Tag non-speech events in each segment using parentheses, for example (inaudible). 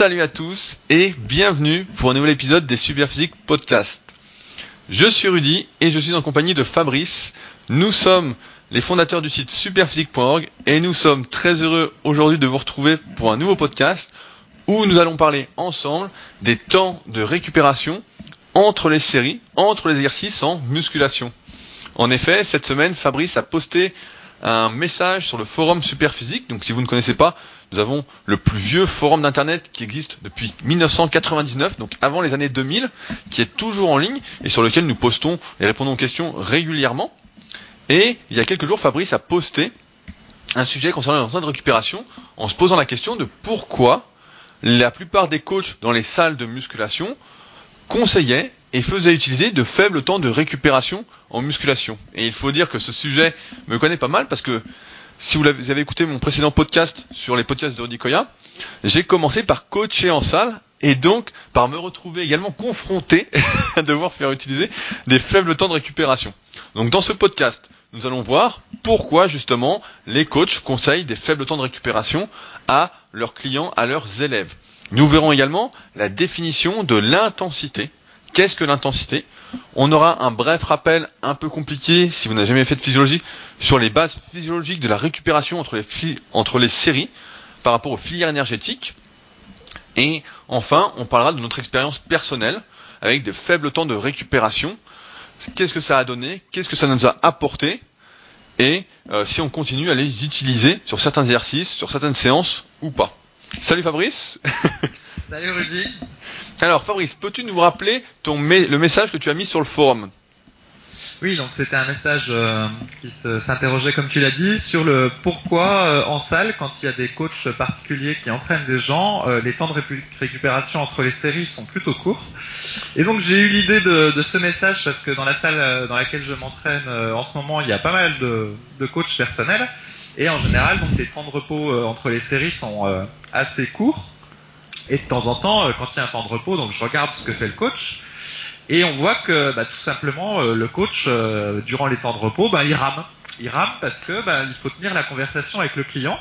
Salut à tous et bienvenue pour un nouvel épisode des Superphysique Podcast. Je suis Rudy et je suis en compagnie de Fabrice. Nous sommes les fondateurs du site superphysique.org et nous sommes très heureux aujourd'hui de vous retrouver pour un nouveau podcast où nous allons parler ensemble des temps de récupération entre les séries, entre les exercices en musculation. En effet, cette semaine, Fabrice a posté un message sur le forum Superphysique. Donc si vous ne connaissez pas, nous avons le plus vieux forum d'internet qui existe depuis 1999, donc avant les années 2000, qui est toujours en ligne et sur lequel nous postons et répondons aux questions régulièrement. Et il y a quelques jours, Fabrice a posté un sujet concernant les de récupération en se posant la question de pourquoi la plupart des coachs dans les salles de musculation conseillaient et faisait utiliser de faibles temps de récupération en musculation. Et il faut dire que ce sujet me connaît pas mal parce que si vous avez écouté mon précédent podcast sur les podcasts de Rudy Koya, j'ai commencé par coacher en salle et donc par me retrouver également confronté (laughs) à devoir faire utiliser des faibles temps de récupération. Donc dans ce podcast, nous allons voir pourquoi justement les coachs conseillent des faibles temps de récupération à leurs clients, à leurs élèves. Nous verrons également la définition de l'intensité Qu'est-ce que l'intensité? On aura un bref rappel un peu compliqué, si vous n'avez jamais fait de physiologie, sur les bases physiologiques de la récupération entre les, séries par rapport aux filières énergétiques. Et enfin, on parlera de notre expérience personnelle avec des faibles temps de récupération. Qu'est-ce que ça a donné? Qu'est-ce que ça nous a apporté? Et euh, si on continue à les utiliser sur certains exercices, sur certaines séances ou pas. Salut Fabrice (laughs) Salut Rudy alors Fabrice, peux-tu nous rappeler ton le message que tu as mis sur le forum? Oui, donc c'était un message euh, qui s'interrogeait, comme tu l'as dit, sur le pourquoi euh, en salle, quand il y a des coachs particuliers qui entraînent des gens, euh, les temps de récupération entre les séries sont plutôt courts. Et donc j'ai eu l'idée de, ce message parce que dans la salle dans laquelle je m'entraîne en ce moment, il y a pas mal de, de coachs personnels. Et en général, donc les temps de repos entre les séries sont assez courts. Et de temps en temps, euh, quand il y a un temps de repos, donc je regarde ce que fait le coach. Et on voit que bah, tout simplement euh, le coach euh, durant les temps de repos, bah, il rame. Il rame parce que bah, il faut tenir la conversation avec le client.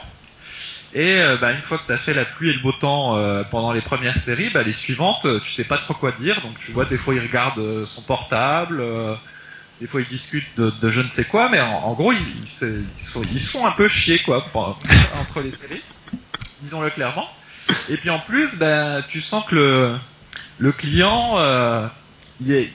Et bah, une fois que tu as fait la pluie et le beau temps pendant les premières séries, bah, les suivantes, tu sais pas trop quoi dire. Donc tu vois des fois il regarde son portable, des fois il discute de, je ne sais quoi, mais en, gros ils, ils, ils, se font un peu chier quoi (laughs) entre les séries, disons-le clairement. Et puis en plus, ben, tu sens que le, le client, euh, il, est,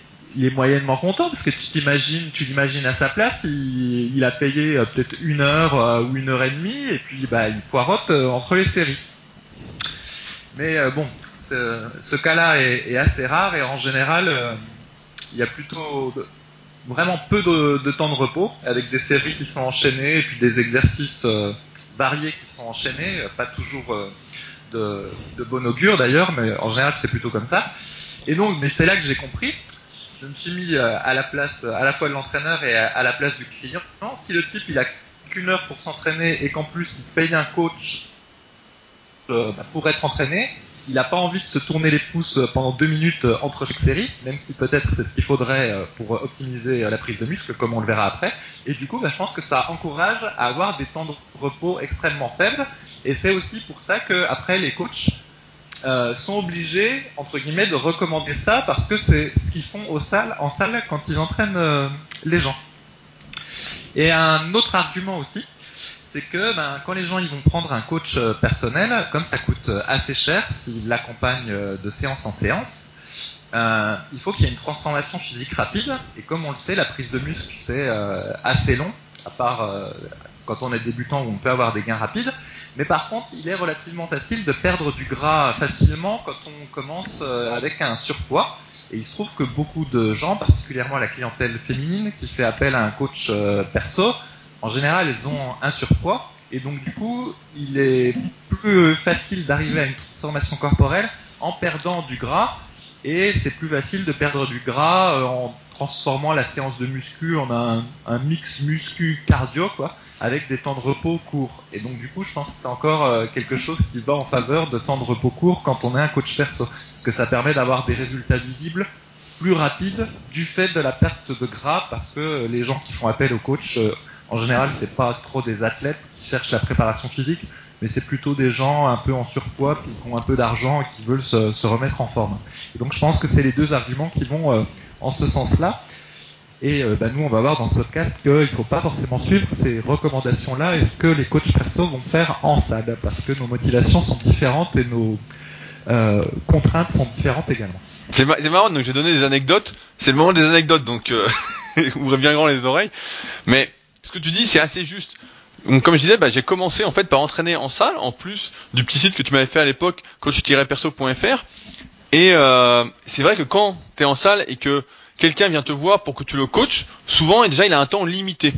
moyennement content parce que tu t'imagines, tu l'imagines à sa place, il, a payé euh, peut-être une heure euh, ou une heure et demie et puis bah, il poirote entre les séries. Mais bon, ce, cas-là est, est, assez rare et en général, il y a plutôt vraiment peu de, de, temps de repos avec des séries qui sont enchaînées et puis des exercices variés qui sont enchaînés, pas toujours de, bon augure d'ailleurs, mais en général c'est plutôt comme ça. Et donc, mais c'est là que j'ai compris. Je me suis mis euh, à la place, à la fois de l'entraîneur et à, la place du client. Si le type il a qu'une heure pour s'entraîner et qu'en plus il paye un coach euh, bah, pour être entraîné, il n'a pas envie de se tourner les pouces pendant deux minutes euh, entre chaque série, même si peut-être c'est ce qu'il faudrait pour optimiser la prise de muscle, comme on le verra après. Et du coup, bah, je pense que ça encourage à avoir des temps de repos extrêmement faibles et c'est aussi pour ça que après les coachs euh, sont obligés entre guillemets de recommander ça parce que c'est ce qu'ils font en salle quand ils entraînent euh, les gens. Et un autre argument aussi, c'est que ben, quand les gens ils vont prendre un coach euh, personnel, comme ça coûte assez cher s'ils l'accompagnent de séance en séance, il faut qu'il y ait une transformation physique rapide. Et comme on le sait, la prise de muscle c'est assez long, à part quand on est débutant où on peut avoir des gains rapides. Mais par contre, il est relativement facile de perdre du gras facilement quand on commence euh, avec un surpoids. Et il se trouve que beaucoup de gens, particulièrement la clientèle féminine qui fait appel à un coach euh, perso, en général, elles ont un surpoids. Et donc, du coup, il est plus facile d'arriver à une transformation corporelle en perdant du gras. Et c'est plus facile de perdre du gras euh, en transformant la séance de muscu en un, un mix muscu-cardio, quoi avec des temps de repos courts. Et donc du coup, je pense que c'est encore euh, quelque chose qui va en faveur de temps de repos courts quand on est un coach perso, parce que ça permet d'avoir des résultats visibles plus rapide du fait de la perte de gras parce que les gens qui font appel au coach, euh, en général, c'est pas trop des athlètes qui cherchent la préparation physique, mais c'est plutôt des gens un peu en surpoids qui ont un peu d'argent et qui veulent se, remettre en forme. Et donc je pense que c'est les deux arguments qui vont euh, en ce sens-là. Et euh, bah, nous, on va voir dans ce podcast qu'il ne faut pas forcément suivre ces recommandations-là et ce que les coachs perso vont faire en salle, parce que nos motivations sont différentes et nos euh, contraintes sont différentes également. C'est marrant, donc j'ai donné des anecdotes. C'est le moment des anecdotes, donc (laughs) ouvrez bien grand les oreilles. Mais ce que tu dis, c'est assez juste. Comme je disais, bah, j'ai commencé en fait par entraîner en salle, en plus du petit site que tu m'avais fait à l'époque, coach-perso.fr. Et euh, c'est vrai que quand tu es en salle et que quelqu'un vient te voir pour que tu le coaches, souvent déjà il a un temps limité.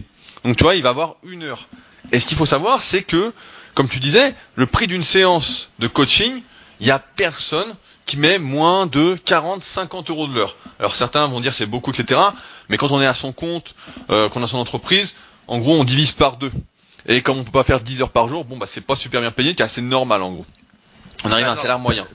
Donc tu vois, il va avoir une heure. Et ce qu'il faut savoir, c'est que, comme tu disais, le prix d'une séance de coaching, il n'y a personne qui met moins de 40, 50 euros de l'heure. Alors certains vont dire c'est beaucoup, etc. Mais quand on est à son compte, euh, qu'on a son entreprise, en gros on divise par deux. Et comme on peut pas faire 10 heures par jour, bon bah c'est pas super bien payé, c'est assez normal en gros. On arrive à un salaire moyen.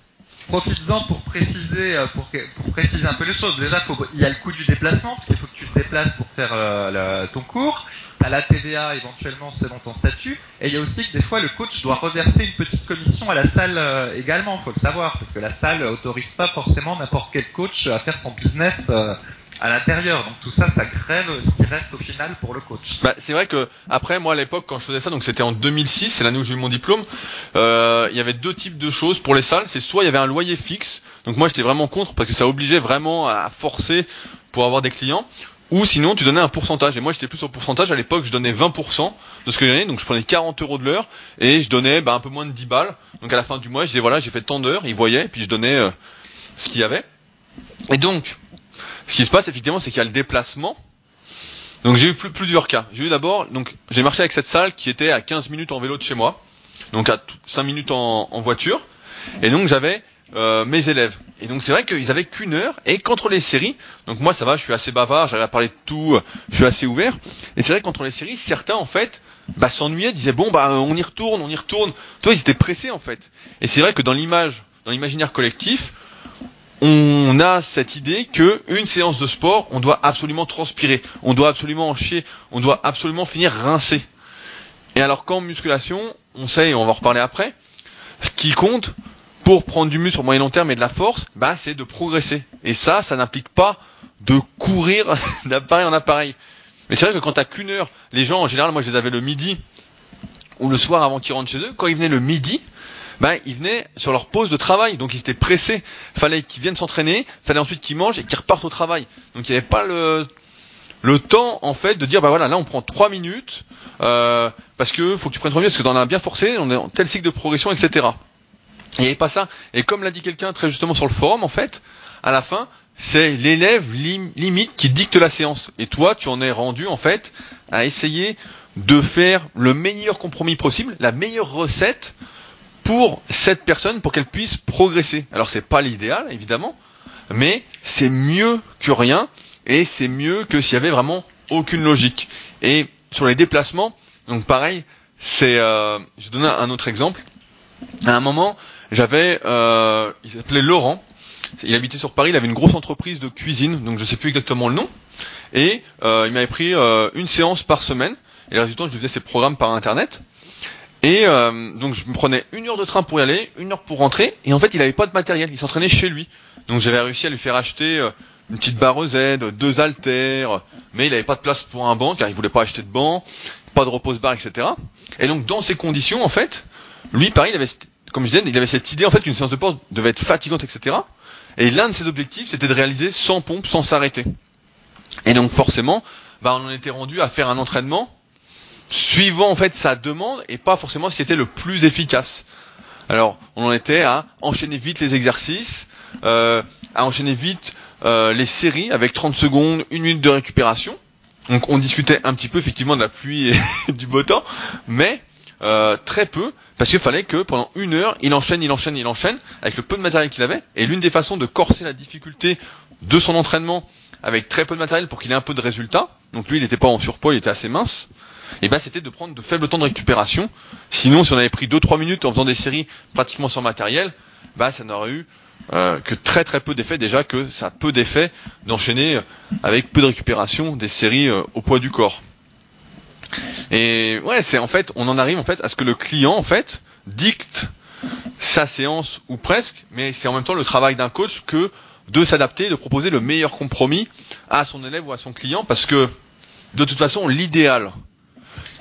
Profites-en pour préciser, euh, pour, pour, préciser un peu les choses. Déjà, faut, il y a le coût du déplacement, parce qu'il faut que tu te déplaces pour faire euh, ton cours à la TVA éventuellement selon ton statut. Et il y a aussi que des fois le coach doit reverser une petite commission à la salle euh, également, faut le savoir, parce que la salle autorise pas forcément n'importe quel coach à faire son business euh, à l'intérieur. Donc tout ça, ça grève ce qui reste au final pour le coach. Bah, c'est vrai que après moi à l'époque quand je faisais ça, donc c'était en 2006, c'est l'année où j'ai eu mon diplôme. Euh, il y avait deux types de choses pour les salles. C'est soit il y avait un loyer fixe, donc moi j'étais vraiment contre parce que ça obligeait vraiment à forcer pour avoir des clients, ou sinon, tu donnais un pourcentage. Et moi, j'étais plus au pourcentage. À l'époque, je donnais 20% de ce que j'avais. Donc, je prenais 40 euros de l'heure et je donnais bah, un peu moins de 10 balles. Donc, à la fin du mois, je disais voilà, j'ai fait tant d'heures. Ils voyaient, puis je donnais euh, ce qu'il y avait. Et donc, ce qui se passe effectivement, c'est qu'il y a le déplacement. Donc, j'ai eu plusieurs cas. J'ai eu d'abord, donc, j'ai marché avec cette salle qui était à 15 minutes en vélo de chez moi. Donc, à 5 minutes en, voiture. Et donc, j'avais euh, mes élèves. Et donc c'est vrai qu'ils avaient qu'une heure et contre les séries, donc moi ça va, je suis assez bavard, j'arrive à parler de tout, je suis assez ouvert. Et c'est vrai que contre les séries, certains en fait bah, s'ennuyaient, disaient bon bah on y retourne, on y retourne. Toi ils étaient pressés en fait. Et c'est vrai que dans l'image, dans l'imaginaire collectif, on a cette idée que une séance de sport, on doit absolument transpirer, on doit absolument en chier, on doit absolument finir rincé. Et alors qu'en musculation, on sait, et on va en reparler après, ce qui compte, pour prendre du muscle sur moyen long terme et de la force, bah, c'est de progresser. Et ça, ça n'implique pas de courir (laughs) d'appareil en appareil. Mais c'est vrai que quand t'as qu'une heure, les gens en général, moi je les avais le midi ou le soir avant qu'ils rentrent chez eux, quand ils venaient le midi, ben, ils venaient sur leur pause de travail, donc ils étaient pressés. Fallait qu'ils viennent s'entraîner, fallait ensuite qu'ils mangent et qu'ils repartent au travail. Donc il n'y avait pas le, le temps en fait de dire bah voilà là on prend trois minutes euh, parce que faut que tu prennes trois minutes parce que t'en as bien forcé, on est en tel cycle de progression, etc. Il n'y avait pas ça. Et comme l'a dit quelqu'un très justement sur le forum, en fait, à la fin, c'est l'élève limite qui dicte la séance. Et toi, tu en es rendu, en fait, à essayer de faire le meilleur compromis possible, la meilleure recette pour cette personne, pour qu'elle puisse progresser. Alors, c'est pas l'idéal, évidemment, mais c'est mieux que rien, et c'est mieux que s'il y avait vraiment aucune logique. Et sur les déplacements, donc pareil, c'est, euh, je vais donner un autre exemple. À un moment, j'avais, euh, il s'appelait Laurent. Il habitait sur Paris. Il avait une grosse entreprise de cuisine, donc je sais plus exactement le nom. Et euh, il m'avait pris euh, une séance par semaine. Et le résultat, je faisais ses programmes par internet. Et euh, donc je me prenais une heure de train pour y aller, une heure pour rentrer. Et en fait, il n'avait pas de matériel. Il s'entraînait chez lui. Donc j'avais réussi à lui faire acheter euh, une petite barre Z, deux haltères, mais il n'avait pas de place pour un banc car il voulait pas acheter de banc, pas de repose-barre, etc. Et donc dans ces conditions, en fait, lui, pareil, il avait comme je disais, il avait cette idée en fait qu'une séance de sport devait être fatigante, etc. Et l'un de ses objectifs, c'était de réaliser 100 pompes sans s'arrêter. Et donc forcément, bah, on en était rendu à faire un entraînement suivant en fait sa demande et pas forcément ce qui était le plus efficace. Alors, on en était à enchaîner vite les exercices, euh, à enchaîner vite euh, les séries avec 30 secondes, une minute de récupération. Donc, on discutait un petit peu effectivement de la pluie et (laughs) du beau temps, mais euh, très peu, parce qu'il fallait que pendant une heure, il enchaîne, il enchaîne, il enchaîne, avec le peu de matériel qu'il avait. Et l'une des façons de corser la difficulté de son entraînement avec très peu de matériel pour qu'il ait un peu de résultat, donc lui il n'était pas en surpoids, il était assez mince, et ben c'était de prendre de faibles temps de récupération. Sinon, si on avait pris 2-3 minutes en faisant des séries pratiquement sans matériel, bah ça n'aurait eu euh, que très très peu d'effets déjà que ça a peu d'effets d'enchaîner avec peu de récupération des séries euh, au poids du corps. Et ouais, c'est en fait, on en arrive en fait à ce que le client en fait dicte sa séance ou presque, mais c'est en même temps le travail d'un coach que de s'adapter, de proposer le meilleur compromis à son élève ou à son client, parce que de toute façon, l'idéal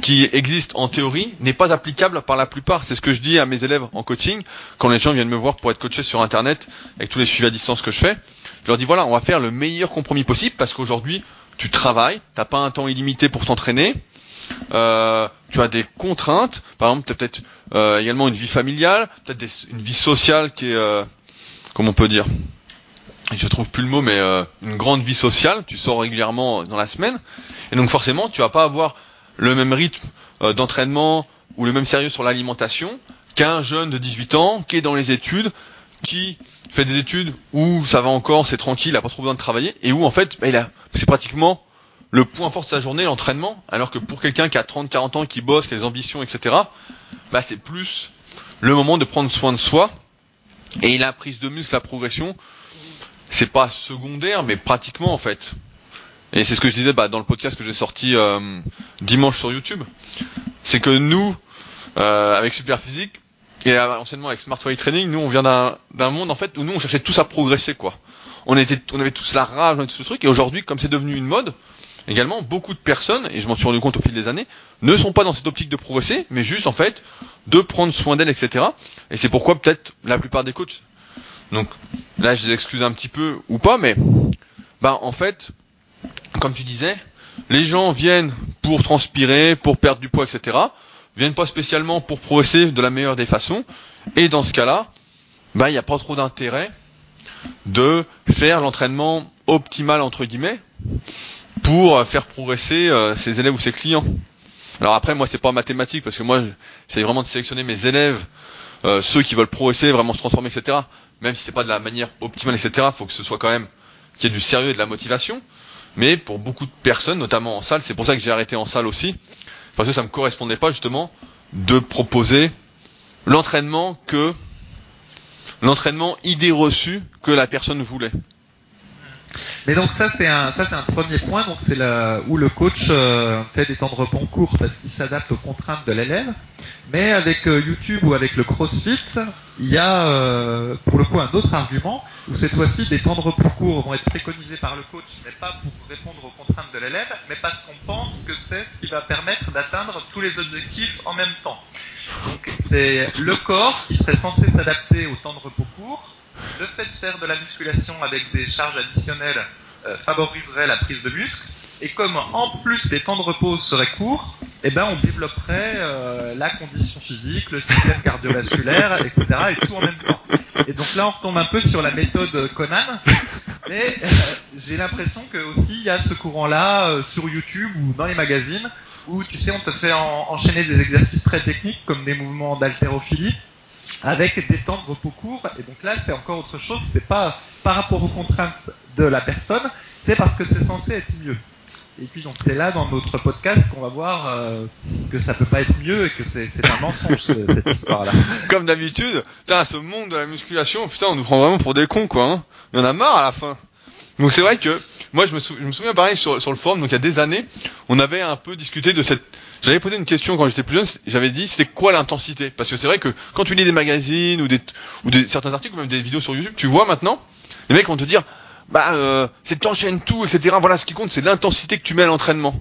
qui existe en théorie n'est pas applicable par la plupart. C'est ce que je dis à mes élèves en coaching quand les gens viennent me voir pour être coachés sur Internet avec tous les suivis à distance que je fais. Je leur dis voilà, on va faire le meilleur compromis possible parce qu'aujourd'hui, tu travailles, t'as pas un temps illimité pour t'entraîner, euh, tu as des contraintes, par exemple, tu as peut-être euh, également une vie familiale, peut-être une vie sociale qui est, euh, comment on peut dire, je trouve plus le mot, mais une grande vie sociale, tu sors régulièrement dans la semaine, et donc forcément, tu vas pas avoir le même rythme euh, d'entraînement ou le même sérieux sur l'alimentation qu'un jeune de 18 ans qui est dans les études, qui fait des études où ça va encore, c'est tranquille, il a pas trop besoin de travailler, et où en fait, bah, c'est pratiquement le point fort de sa journée, l'entraînement, alors que pour quelqu'un qui a 30, 40 ans, qui bosse, qui a des ambitions, etc., bah, c'est plus le moment de prendre soin de soi. Et la prise de muscle, la progression, c'est pas secondaire, mais pratiquement en fait. Et c'est ce que je disais bah, dans le podcast que j'ai sorti euh, dimanche sur YouTube. C'est que nous, euh, avec Superphysique, et anciennement avec Smart Way Training, nous on vient d'un monde en fait où nous on cherchait tous à progresser quoi. On était, on avait tous la rage, on avait tout ce truc, et aujourd'hui comme c'est devenu une mode, également, beaucoup de personnes, et je m'en suis rendu compte au fil des années, ne sont pas dans cette optique de progresser, mais juste en fait de prendre soin d'elles, etc. Et c'est pourquoi peut-être la plupart des coachs. Donc là, je les excuse un petit peu ou pas, mais bah en fait, comme tu disais, les gens viennent pour transpirer, pour perdre du poids, etc. Viennent pas spécialement pour progresser de la meilleure des façons. Et dans ce cas-là, bah il n'y a pas trop d'intérêt de faire l'entraînement optimal entre guillemets pour faire progresser euh, ses élèves ou ses clients. Alors après, moi, c'est pas mathématique parce que moi, j'essaie vraiment de sélectionner mes élèves, euh, ceux qui veulent progresser, vraiment se transformer, etc. Même si c'est pas de la manière optimale, etc. Faut que ce soit quand même qu'il y ait du sérieux et de la motivation. Mais pour beaucoup de personnes, notamment en salle, c'est pour ça que j'ai arrêté en salle aussi, parce que ça me correspondait pas justement de proposer l'entraînement que l'entraînement idée reçue que la personne voulait. Mais donc ça c'est un ça c'est un premier point donc c'est là où le coach euh, fait des temps de repos courts parce qu'il s'adapte aux contraintes de l'élève. Mais avec euh, YouTube ou avec le CrossFit, il y a euh, pour le coup un autre argument où cette fois-ci des temps de repos courts vont être préconisés par le coach, mais pas pour répondre aux contraintes de l'élève, mais parce qu'on pense que c'est ce qui va permettre d'atteindre tous les objectifs en même temps. Donc c'est le corps qui serait censé s'adapter au temps de repos court le fait de faire de la musculation avec des charges additionnelles euh, favoriserait la prise de muscle. Et comme en plus les temps de repos seraient courts, eh ben on développerait euh, la condition physique, le système cardiovasculaire, etc. et tout en même temps. Et donc là on retombe un peu sur la méthode Conan, mais euh, j'ai l'impression que aussi il y a ce courant-là sur YouTube ou dans les magazines où tu sais on te fait enchaîner des exercices très techniques comme des mouvements d'haltérophilie avec des temps de repos courts. Et donc là, c'est encore autre chose. C'est pas par rapport aux contraintes de la personne, c'est parce que c'est censé être mieux. Et puis donc c'est là dans notre podcast qu'on va voir euh, que ça peut pas être mieux et que c'est un mensonge cette histoire-là. (laughs) Comme d'habitude, ce monde de la musculation, putain on nous prend vraiment pour des cons quoi. Hein. Il y en a marre à la fin. Donc c'est vrai que moi je me, souviens pareil sur le forum, donc il y a des années, on avait un peu discuté de cette j'avais posé une question quand j'étais plus jeune, j'avais dit c'était quoi l'intensité? Parce que c'est vrai que quand tu lis des magazines ou des ou des, certains articles ou même des vidéos sur YouTube, tu vois maintenant les mecs vont te dire bah euh, c'est t'enchaînes tout, etc. Voilà, ce qui compte c'est l'intensité que tu mets à l'entraînement.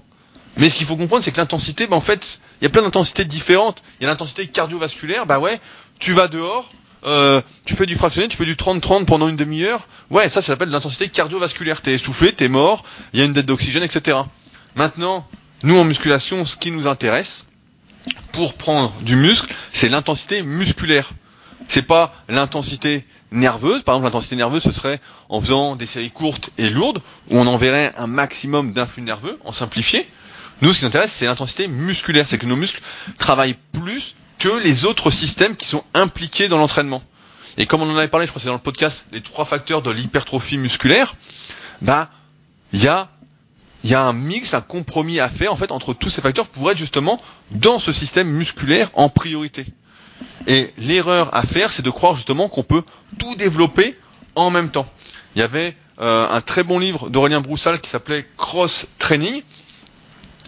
Mais ce qu'il faut comprendre, c'est que l'intensité, bah, en fait, il y a plein d'intensités différentes. Il y a l'intensité cardiovasculaire, bah ouais, tu vas dehors, euh, tu fais du fractionné, tu fais du 30-30 pendant une demi-heure. Ouais, ça, ça s'appelle l'intensité cardiovasculaire. T'es essoufflé, t'es mort, il y a une dette d'oxygène, etc. Maintenant, nous, en musculation, ce qui nous intéresse, pour prendre du muscle, c'est l'intensité musculaire. C'est pas l'intensité nerveuse. Par exemple, l'intensité nerveuse, ce serait en faisant des séries courtes et lourdes, où on enverrait un maximum d'influx nerveux, en simplifié. Nous, ce qui nous intéresse, c'est l'intensité musculaire. C'est que nos muscles travaillent plus que les autres systèmes qui sont impliqués dans l'entraînement. Et comme on en avait parlé, je crois que c'est dans le podcast, les trois facteurs de l'hypertrophie musculaire, bah, il y a il y a un mix, un compromis à faire en fait entre tous ces facteurs pour être justement dans ce système musculaire en priorité. Et l'erreur à faire, c'est de croire justement qu'on peut tout développer en même temps. Il y avait euh, un très bon livre d'Aurélien Broussal qui s'appelait Cross Training.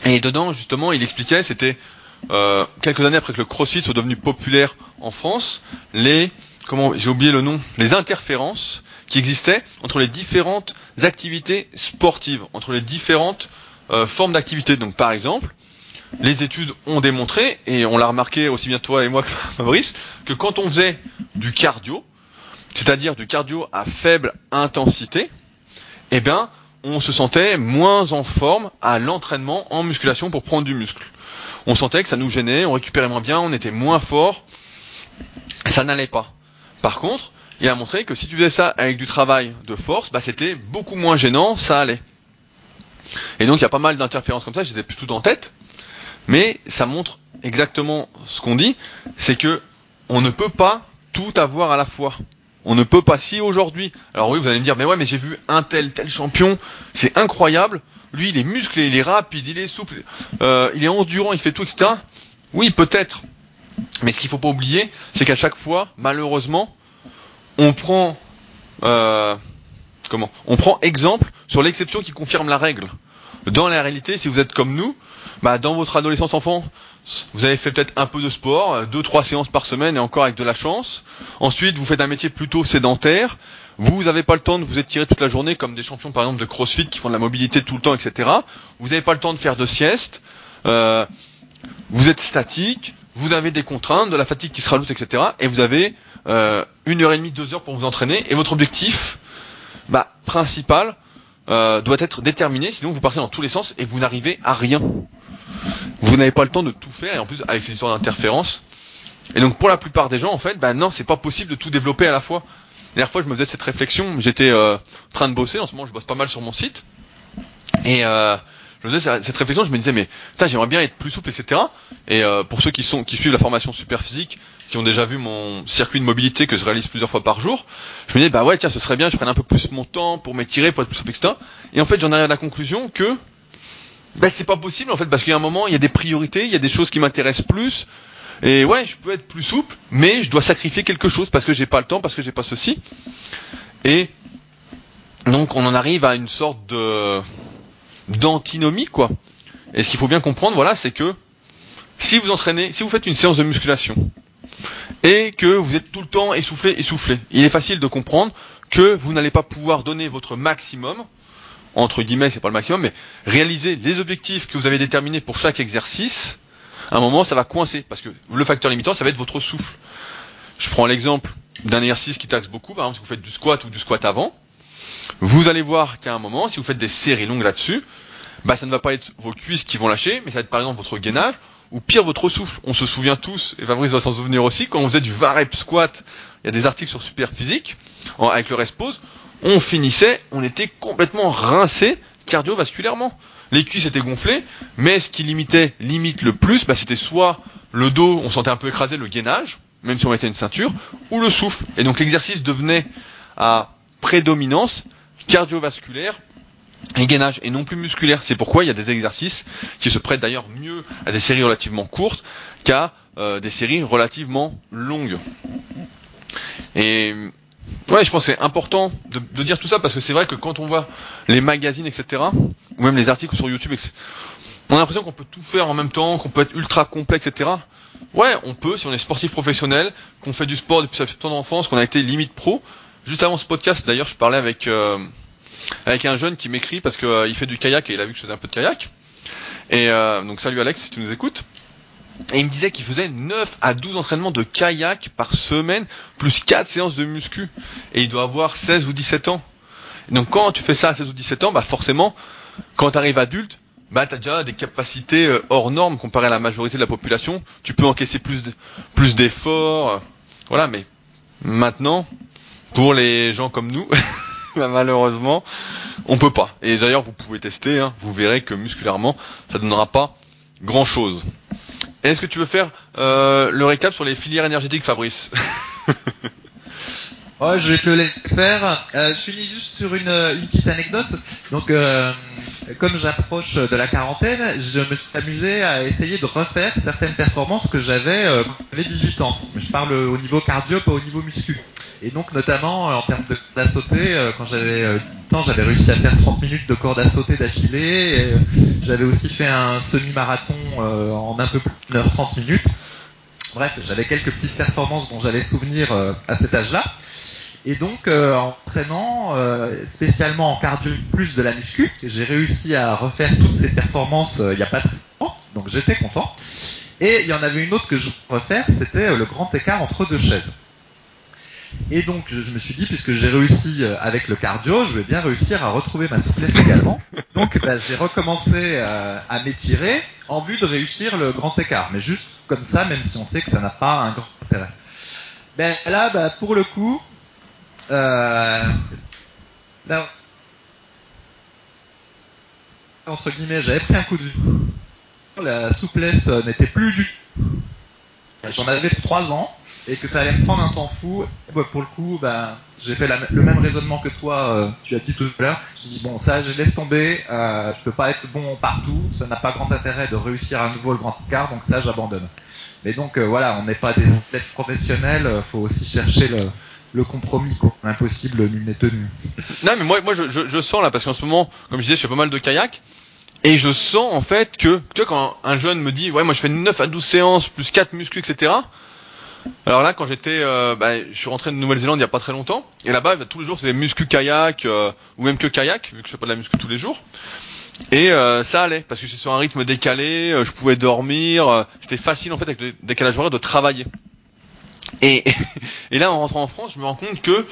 Et dedans, justement, il expliquait, c'était euh, quelques années après que le CrossFit soit devenu populaire en France, les comment j'ai oublié le nom, les interférences qui existaient entre les différentes activités sportives, entre les différentes euh, formes d'activités. Donc par exemple, les études ont démontré, et on l'a remarqué aussi bien toi et moi que (laughs) Fabrice, que quand on faisait du cardio, c'est-à-dire du cardio à faible intensité, eh bien, on se sentait moins en forme à l'entraînement en musculation pour prendre du muscle. On sentait que ça nous gênait, on récupérait moins bien, on était moins fort, ça n'allait pas. Par contre, il a montré que si tu faisais ça avec du travail de force, bah, c'était beaucoup moins gênant, ça allait. Et donc il y a pas mal d'interférences comme ça, j'étais plutôt en tête, mais ça montre exactement ce qu'on dit, c'est que on ne peut pas tout avoir à la fois. On ne peut pas si aujourd'hui. Alors oui, vous allez me dire, mais ouais, mais j'ai vu un tel tel champion, c'est incroyable. Lui, il est musclé, il est rapide, il est souple, euh, il est endurant, il fait tout, etc. Oui, peut-être. Mais ce qu'il faut pas oublier, c'est qu'à chaque fois, malheureusement, on prend euh, comment On prend exemple sur l'exception qui confirme la règle. Dans la réalité, si vous êtes comme nous, bah, dans votre adolescence enfant, vous avez fait peut-être un peu de sport, deux trois séances par semaine et encore avec de la chance. Ensuite, vous faites un métier plutôt sédentaire. Vous n'avez pas le temps de vous étirer toute la journée comme des champions par exemple de CrossFit qui font de la mobilité tout le temps, etc. Vous n'avez pas le temps de faire de sieste. Euh, vous êtes statique. Vous avez des contraintes, de la fatigue qui se rajoute, etc. Et vous avez euh, une heure et demie, deux heures pour vous entraîner. Et votre objectif, bah, principal, euh, doit être déterminé, sinon vous partez dans tous les sens et vous n'arrivez à rien. Vous n'avez pas le temps de tout faire, et en plus avec ces histoires d'interférence. Et donc pour la plupart des gens, en fait, ben non, c'est pas possible de tout développer à la fois. La dernière fois, je me faisais cette réflexion, j'étais euh, en train de bosser, en ce moment je bosse pas mal sur mon site, et je faisais cette réflexion, je me disais mais j'aimerais bien être plus souple, etc. Et pour ceux qui qui suivent la formation super physique, qui ont déjà vu mon circuit de mobilité que je réalise plusieurs fois par jour, je me disais bah ouais tiens ce serait bien, je prenne un peu plus mon temps pour m'étirer, pour être plus souple, etc. Et en fait j'en arrive à la conclusion que bah c'est pas possible en fait parce qu'il y a un moment il y a des priorités, il y a des choses qui m'intéressent plus. Et ouais, je peux être plus souple, mais je dois sacrifier quelque chose parce que j'ai pas le temps, parce que j'ai pas ceci. Et donc on en arrive à une sorte de d'antinomie quoi. Et ce qu'il faut bien comprendre, voilà, c'est que si vous entraînez, si vous faites une séance de musculation et que vous êtes tout le temps essoufflé, essoufflé, il est facile de comprendre que vous n'allez pas pouvoir donner votre maximum, entre guillemets, c'est pas le maximum, mais réaliser les objectifs que vous avez déterminés pour chaque exercice. À un moment, ça va coincer parce que le facteur limitant, ça va être votre souffle. Je prends l'exemple d'un exercice qui taxe beaucoup, par exemple, si vous faites du squat ou du squat avant, vous allez voir qu'à un moment, si vous faites des séries longues là-dessus, bah ça ne va pas être vos cuisses qui vont lâcher, mais ça va être par exemple votre gainage, ou pire votre souffle. On se souvient tous, et Fabrice doit s'en souvenir aussi, quand on faisait du varep squat, il y a des articles sur Superphysique, avec le rest pose, on finissait, on était complètement rincé cardiovasculairement. Les cuisses étaient gonflées, mais ce qui limitait, limite le plus, bah, c'était soit le dos, on sentait un peu écrasé, le gainage, même si on mettait une ceinture, ou le souffle. Et donc l'exercice devenait à prédominance cardiovasculaire et et non plus musculaire. C'est pourquoi il y a des exercices qui se prêtent d'ailleurs mieux à des séries relativement courtes qu'à euh, des séries relativement longues. Et ouais, je pense que c'est important de, dire tout ça parce que c'est vrai que quand on voit les magazines, etc., ou même les articles sur YouTube, on a l'impression qu'on peut tout faire en même temps, qu'on peut être ultra complet, etc. Ouais, on peut si on est sportif professionnel, qu'on fait du sport depuis sa enfance, qu'on a été limite pro. Juste avant ce podcast, d'ailleurs, je parlais avec euh, avec un jeune qui m'écrit parce que euh, il fait du kayak et il a vu que je faisais un peu de kayak. Et euh, donc salut Alex si tu nous écoutes. Et il me disait qu'il faisait 9 à 12 entraînements de kayak par semaine, plus 4 séances de muscu. Et il doit avoir 16 ou 17 ans. Et donc quand tu fais ça à 16 ou 17 ans, bah forcément, quand tu arrives adulte, bah tu as déjà des capacités euh, hors normes comparé à la majorité de la population. Tu peux encaisser plus plus d'efforts. Voilà, mais maintenant, pour les gens comme nous, (laughs) (laughs) malheureusement, on peut pas. Et d'ailleurs, vous pouvez tester, hein, vous verrez que musculairement, ça ne donnera pas grand chose. Est-ce que tu veux faire euh, le récap sur les filières énergétiques, Fabrice? (laughs) Ouais, je vais te le laisser faire. Euh, je finis juste sur une, petite anecdote. Donc, euh, comme j'approche de la quarantaine, je me suis amusé à essayer de refaire certaines performances que j'avais quand j'avais 18 ans. Je parle au niveau cardio, pas au niveau muscu. Et donc notamment en termes de corde à sauter, quand j'avais temps, j'avais réussi à faire 30 minutes de corde à sauter d'affilée. J'avais aussi fait un semi-marathon en un peu plus d'une heure 30 minutes. Bref, j'avais quelques petites performances dont j'avais souvenir à cet âge-là. Et donc, euh, en entraînant euh, spécialement en cardio plus de la muscu, j'ai réussi à refaire toutes ces performances euh, il n'y a pas très longtemps, donc j'étais content. Et il y en avait une autre que je voulais refaire, c'était le grand écart entre deux chaises. Et donc, je, me suis dit, puisque j'ai réussi avec le cardio, je vais bien réussir à retrouver ma souplesse également. (laughs) Donc, bah, j'ai recommencé à m'étirer en vue de réussir le grand écart, mais juste comme ça, même si on sait que ça n'a pas un grand intérêt. Ben là, bah, pour le coup, euh, là, entre guillemets, j'avais pris un coup de vue. La souplesse n'était plus du J'en avais trois ans et que ça allait me prendre un temps fou. Bah, pour le coup, bah, j'ai fait le même raisonnement que toi, euh, tu as dit tout à l'heure. Je dis bon, ça, je laisse tomber. Euh, je peux pas être bon partout. Ça n'a pas grand intérêt de réussir à nouveau le grand écart, donc ça, j'abandonne. Mais donc euh, voilà, on n'est pas des athlètes professionnels. Faut aussi chercher le, le compromis, quoi. Impossible, nul n'est tenu. Non, mais moi, moi, je, je, sens là, parce qu'en ce moment, comme je disais, je fais pas mal de kayak. Et je sens en fait que, tu vois, quand un jeune me dit, ouais, moi je fais 9 à 12 séances, plus 4 muscles, etc. Alors là, quand j'étais, euh, bah, je suis rentré de Nouvelle-Zélande il y a pas très longtemps, et là-bas, bah, tous les jours, c'est des muscles kayak, euh, ou même que kayak, vu que je fais pas de la muscu tous les jours. Et euh, ça allait, parce que j'étais sur un rythme décalé, je pouvais dormir, c'était facile en fait avec le décalage horaire de travailler. Et, (laughs) et là, en rentrant en France, je me rends compte que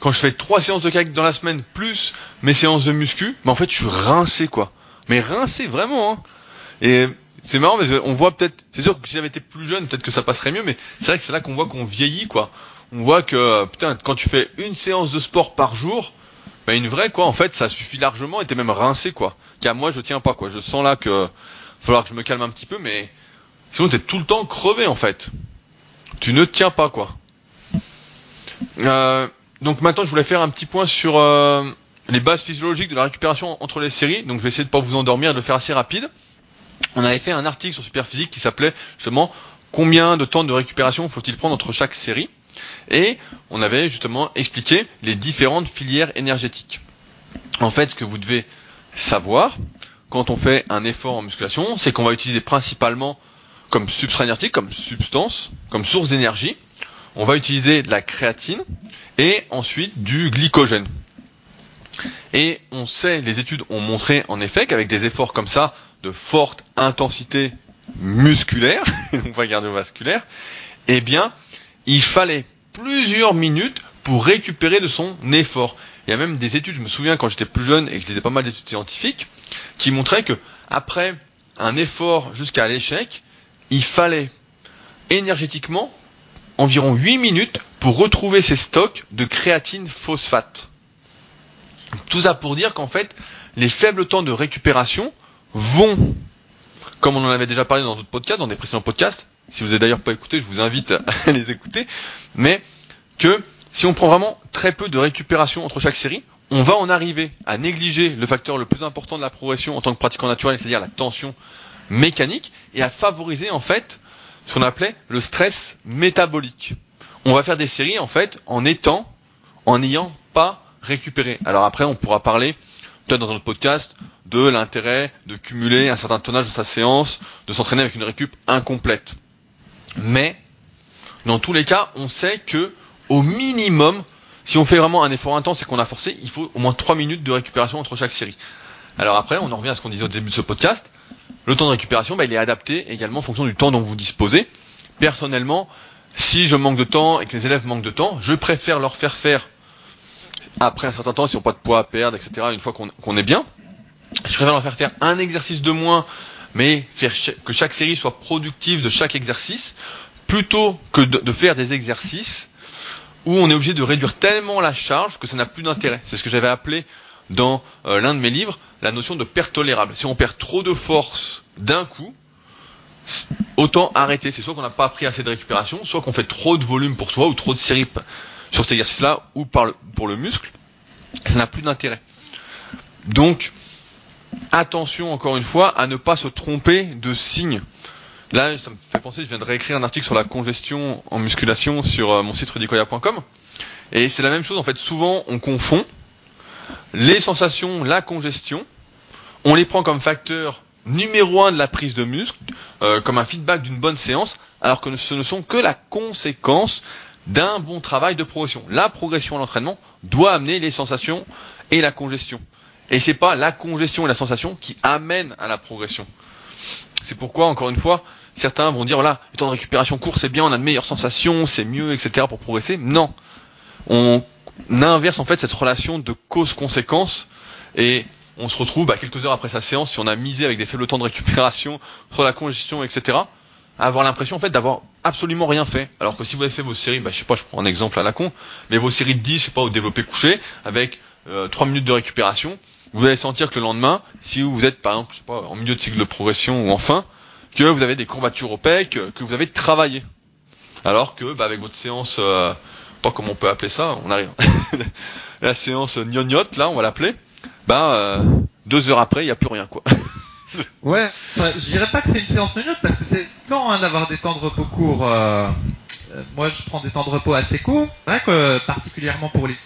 quand je fais trois séances de kayak dans la semaine plus mes séances de muscu, bah en fait, je suis rincé quoi. Mais rincé vraiment. Hein. Et c'est marrant, mais on voit peut-être. C'est sûr que si j'avais été plus jeune, peut-être que ça passerait mieux. Mais c'est vrai que c'est là qu'on voit qu'on vieillit quoi. On voit que putain, quand tu fais une séance de sport par jour, bah une vraie quoi. En fait, ça suffit largement. Et t'es même rincé quoi. Car moi, je tiens pas quoi. Je sens là que va falloir que je me calme un petit peu, mais sinon t'es tout le temps crevé en fait tu ne tiens pas quoi. Euh, donc maintenant, je voulais faire un petit point sur euh, les bases physiologiques de la récupération entre les séries. Donc je vais essayer de pas vous endormir, de le faire assez rapide. On avait fait un article sur Superphysique qui s'appelait justement combien de temps de récupération faut-il prendre entre chaque série? Et on avait justement expliqué les différentes filières énergétiques. En fait, ce que vous devez savoir quand on fait un effort en musculation, c'est qu'on va utiliser principalement comme substrat énergétique, comme substance, comme source d'énergie. On va utiliser de la créatine et ensuite du glycogène. Et on sait, les études ont montré en effet qu'avec des efforts comme ça, de forte intensité musculaire, (laughs) donc pas cardiovasculaire, eh bien, il fallait plusieurs minutes pour récupérer de son effort. Il y a même des études, je me souviens quand j'étais plus jeune et que je lisais pas mal d'études scientifiques, qui montraient que après un effort jusqu'à l'échec, il fallait énergétiquement environ 8 minutes pour retrouver ses stocks de créatine phosphate. Tout ça pour dire qu'en fait, les faibles temps de récupération vont, comme on en avait déjà parlé dans d'autres podcasts, dans des précédents podcasts, si vous n'avez d'ailleurs pas écouté, je vous invite à (laughs) les écouter, mais que si on prend vraiment très peu de récupération entre chaque série, on va en arriver à négliger le facteur le plus important de la progression en tant que pratiquant naturel, c'est-à-dire la tension mécanique et à favoriser en fait ce qu'on appelait le stress métabolique. On va faire des séries en fait en étant, en n'ayant pas récupéré. Alors après, on pourra parler peut-être dans notre podcast de l'intérêt de cumuler un certain tonnage de sa séance, de s'entraîner avec une récup incomplète. Mais dans tous les cas, on sait que au minimum, si on fait vraiment un effort intense et qu'on a forcé, il faut au moins 3 minutes de récupération entre chaque série. Alors après, on en revient à ce qu'on disait au début de ce podcast. Le temps de récupération, bah, il est adapté également en fonction du temps dont vous disposez. Personnellement, si je manque de temps et que les élèves manquent de temps, je préfère leur faire faire après un certain temps, s'ils n'ont pas de poids à perdre, etc., une fois qu'on est bien. Je préfère leur faire faire un exercice de moins, mais faire que chaque série soit productive de chaque exercice, plutôt que de faire des exercices où on est obligé de réduire tellement la charge que ça n'a plus d'intérêt. C'est ce que j'avais appelé dans euh, l'un de mes livres la notion de perte tolérable. Si on perd trop de force d'un coup, autant arrêter. C'est soit qu'on n'a pas pris assez de récupération, soit qu'on fait trop de volume pour soi ou trop de séries sur cet exercice-là ou pour le muscle. Ça n'a plus d'intérêt. Donc, attention encore une fois à ne pas se tromper de signe. Là, ça me fait penser, je viens de réécrire un article sur la congestion en musculation sur euh, mon site rudicoya.com. Et c'est la même chose en fait. Souvent, on confond les sensations, la congestion, on les prend comme facteur numéro un de la prise de muscle, euh, comme un feedback d'une bonne séance, alors que ce ne sont que la conséquence d'un bon travail de progression. La progression à l'entraînement doit amener les sensations et la congestion. Et c'est pas la congestion et la sensation qui amènent à la progression. C'est pourquoi, encore une fois, certains vont dire voilà, le temps de récupération court c'est bien, on a de meilleures sensations, c'est mieux, etc. pour progresser. Non. On inverse en fait cette relation de cause-conséquence et on se retrouve bah, quelques heures après sa séance, si on a misé avec des faibles temps de récupération sur la congestion, etc., avoir l'impression en fait d'avoir absolument rien fait. Alors que si vous avez fait vos séries, bah, je sais pas, je prends un exemple à la con, mais vos séries de 10, je sais pas, au développé couché, avec euh, 3 minutes de récupération, vous allez sentir que le lendemain, si vous êtes par exemple, je sais pas, en milieu de cycle de progression ou en fin, que vous avez des courbatures opaques, que vous avez travaillé. Alors que bah, avec votre séance, euh, pas comment on peut appeler ça, on arrive. (laughs) la séance gnognotte, là, on va l'appeler, bah euh, deux heures après, il n'y a plus rien quoi. (laughs) ouais, je dirais pas que c'est une séance gnognotte parce que c'est non hein, d'avoir des temps de repos courts. Euh, euh, moi, je prends des temps de repos assez courts. C'est vrai que particulièrement pour les